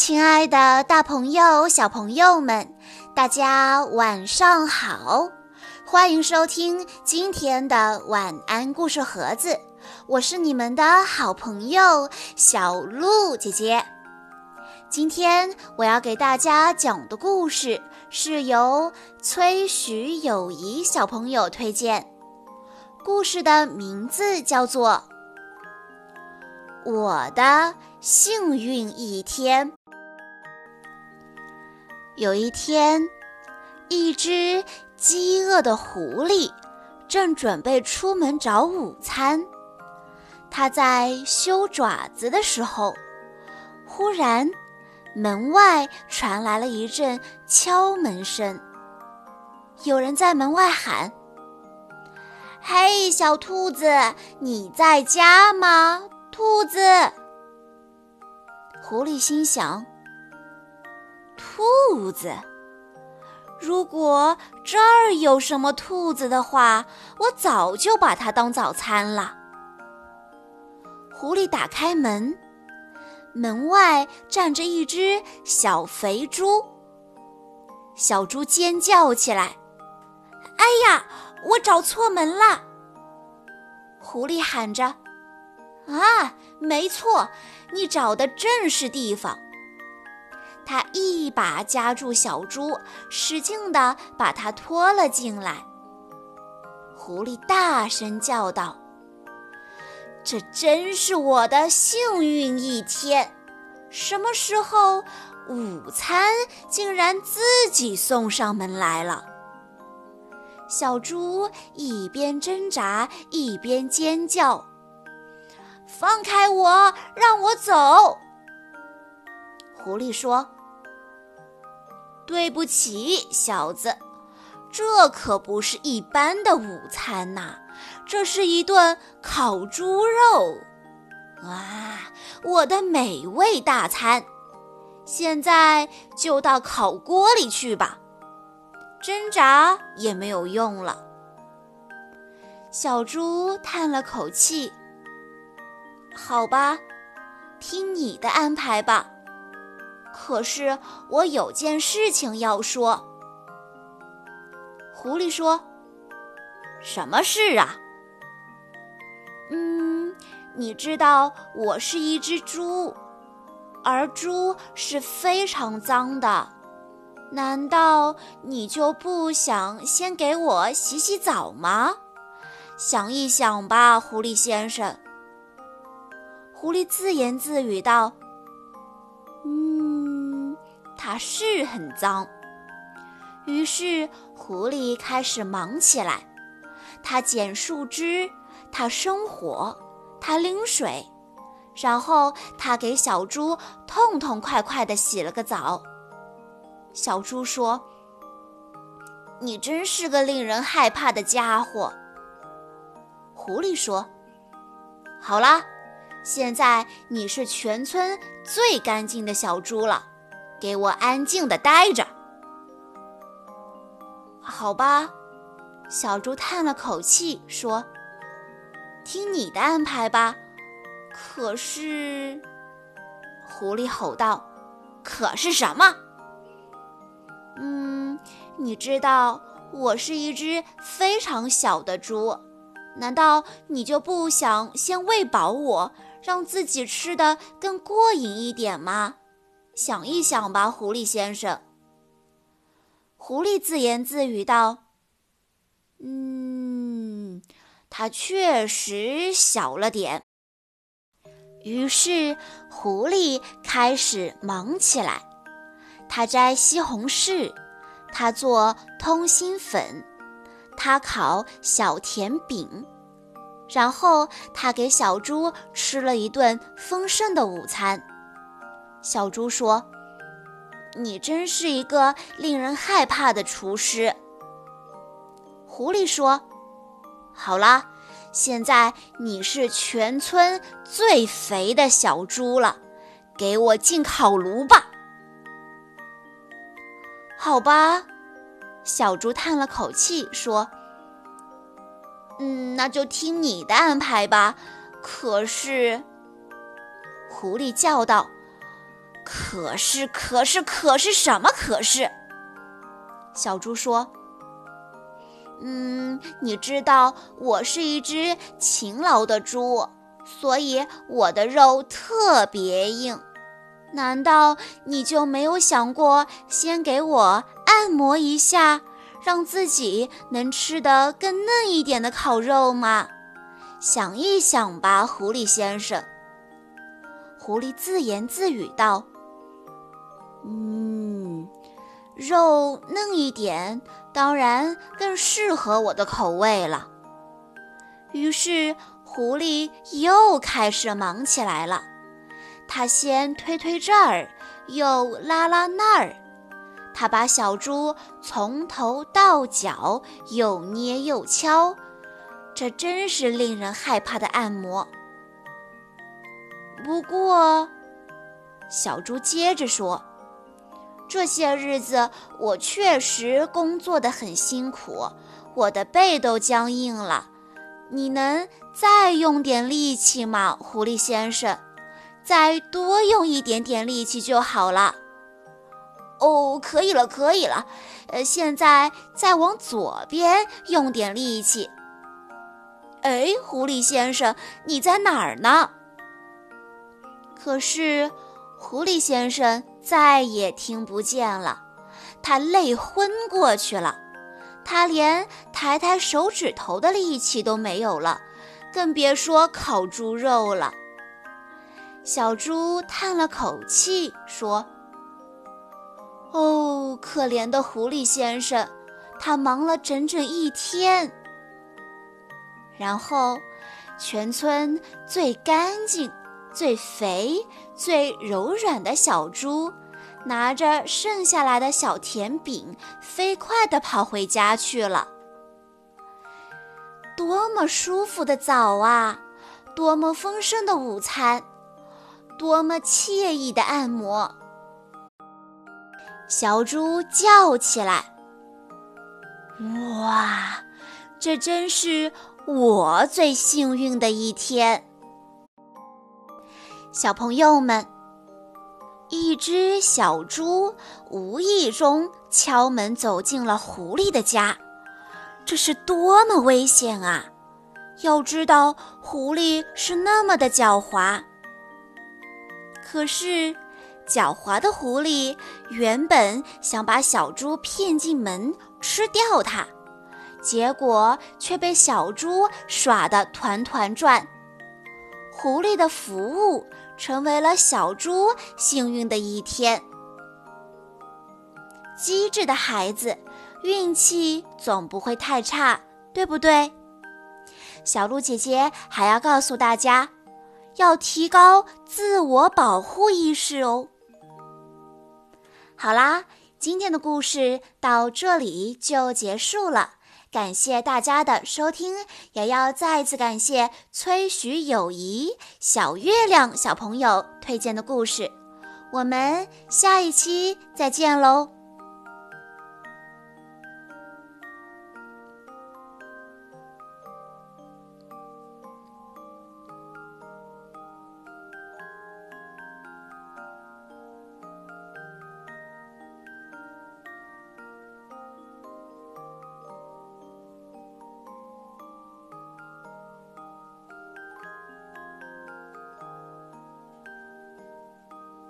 亲爱的，大朋友、小朋友们，大家晚上好！欢迎收听今天的晚安故事盒子，我是你们的好朋友小鹿姐姐。今天我要给大家讲的故事是由崔徐友谊小朋友推荐，故事的名字叫做《我的幸运一天》。有一天，一只饥饿的狐狸正准备出门找午餐。它在修爪子的时候，忽然门外传来了一阵敲门声。有人在门外喊：“嘿，小兔子，你在家吗？”兔子。狐狸心想。兔子，如果这儿有什么兔子的话，我早就把它当早餐了。狐狸打开门，门外站着一只小肥猪。小猪尖叫起来：“哎呀，我找错门了！”狐狸喊着：“啊，没错，你找的正是地方。”他一把夹住小猪，使劲地把它拖了进来。狐狸大声叫道：“这真是我的幸运一天！什么时候午餐竟然自己送上门来了？”小猪一边挣扎一边尖叫：“放开我，让我走！”狐狸说。对不起，小子，这可不是一般的午餐呐，这是一顿烤猪肉，哇，我的美味大餐！现在就到烤锅里去吧，挣扎也没有用了。小猪叹了口气：“好吧，听你的安排吧。”可是我有件事情要说。狐狸说：“什么事啊？”“嗯，你知道我是一只猪，而猪是非常脏的。难道你就不想先给我洗洗澡吗？想一想吧，狐狸先生。”狐狸自言自语道。它是很脏，于是狐狸开始忙起来。它捡树枝，它生火，它拎水，然后它给小猪痛痛快快地洗了个澡。小猪说：“你真是个令人害怕的家伙。”狐狸说：“好啦，现在你是全村最干净的小猪了。”给我安静的待着，好吧。小猪叹了口气说：“听你的安排吧。”可是，狐狸吼道：“可是什么？”嗯，你知道我是一只非常小的猪，难道你就不想先喂饱我，让自己吃的更过瘾一点吗？想一想吧，狐狸先生。狐狸自言自语道：“嗯，它确实小了点。”于是，狐狸开始忙起来。它摘西红柿，它做通心粉，它烤小甜饼，然后它给小猪吃了一顿丰盛的午餐。小猪说：“你真是一个令人害怕的厨师。”狐狸说：“好了，现在你是全村最肥的小猪了，给我进烤炉吧。”好吧，小猪叹了口气说：“嗯，那就听你的安排吧。”可是，狐狸叫道。可是，可是，可是什么？可是，小猪说：“嗯，你知道我是一只勤劳的猪，所以我的肉特别硬。难道你就没有想过先给我按摩一下，让自己能吃得更嫩一点的烤肉吗？想一想吧，狐狸先生。”狐狸自言自语道。嗯，肉嫩一点，当然更适合我的口味了。于是，狐狸又开始忙起来了。他先推推这儿，又拉拉那儿。他把小猪从头到脚又捏又敲，这真是令人害怕的按摩。不过，小猪接着说。这些日子我确实工作得很辛苦，我的背都僵硬了。你能再用点力气吗，狐狸先生？再多用一点点力气就好了。哦，可以了，可以了。呃，现在再往左边用点力气。哎，狐狸先生，你在哪儿呢？可是。狐狸先生再也听不见了，他累昏过去了，他连抬抬手指头的力气都没有了，更别说烤猪肉了。小猪叹了口气说：“哦，可怜的狐狸先生，他忙了整整一天。然后，全村最干净。”最肥、最柔软的小猪，拿着剩下来的小甜饼，飞快地跑回家去了。多么舒服的早啊！多么丰盛的午餐！多么惬意的按摩！小猪叫起来：“哇，这真是我最幸运的一天！”小朋友们，一只小猪无意中敲门走进了狐狸的家，这是多么危险啊！要知道，狐狸是那么的狡猾。可是，狡猾的狐狸原本想把小猪骗进门吃掉它，结果却被小猪耍得团团转。狐狸的服务成为了小猪幸运的一天。机智的孩子，运气总不会太差，对不对？小鹿姐姐还要告诉大家，要提高自我保护意识哦。好啦，今天的故事到这里就结束了。感谢大家的收听，也要再次感谢崔许友谊小月亮小朋友推荐的故事。我们下一期再见喽！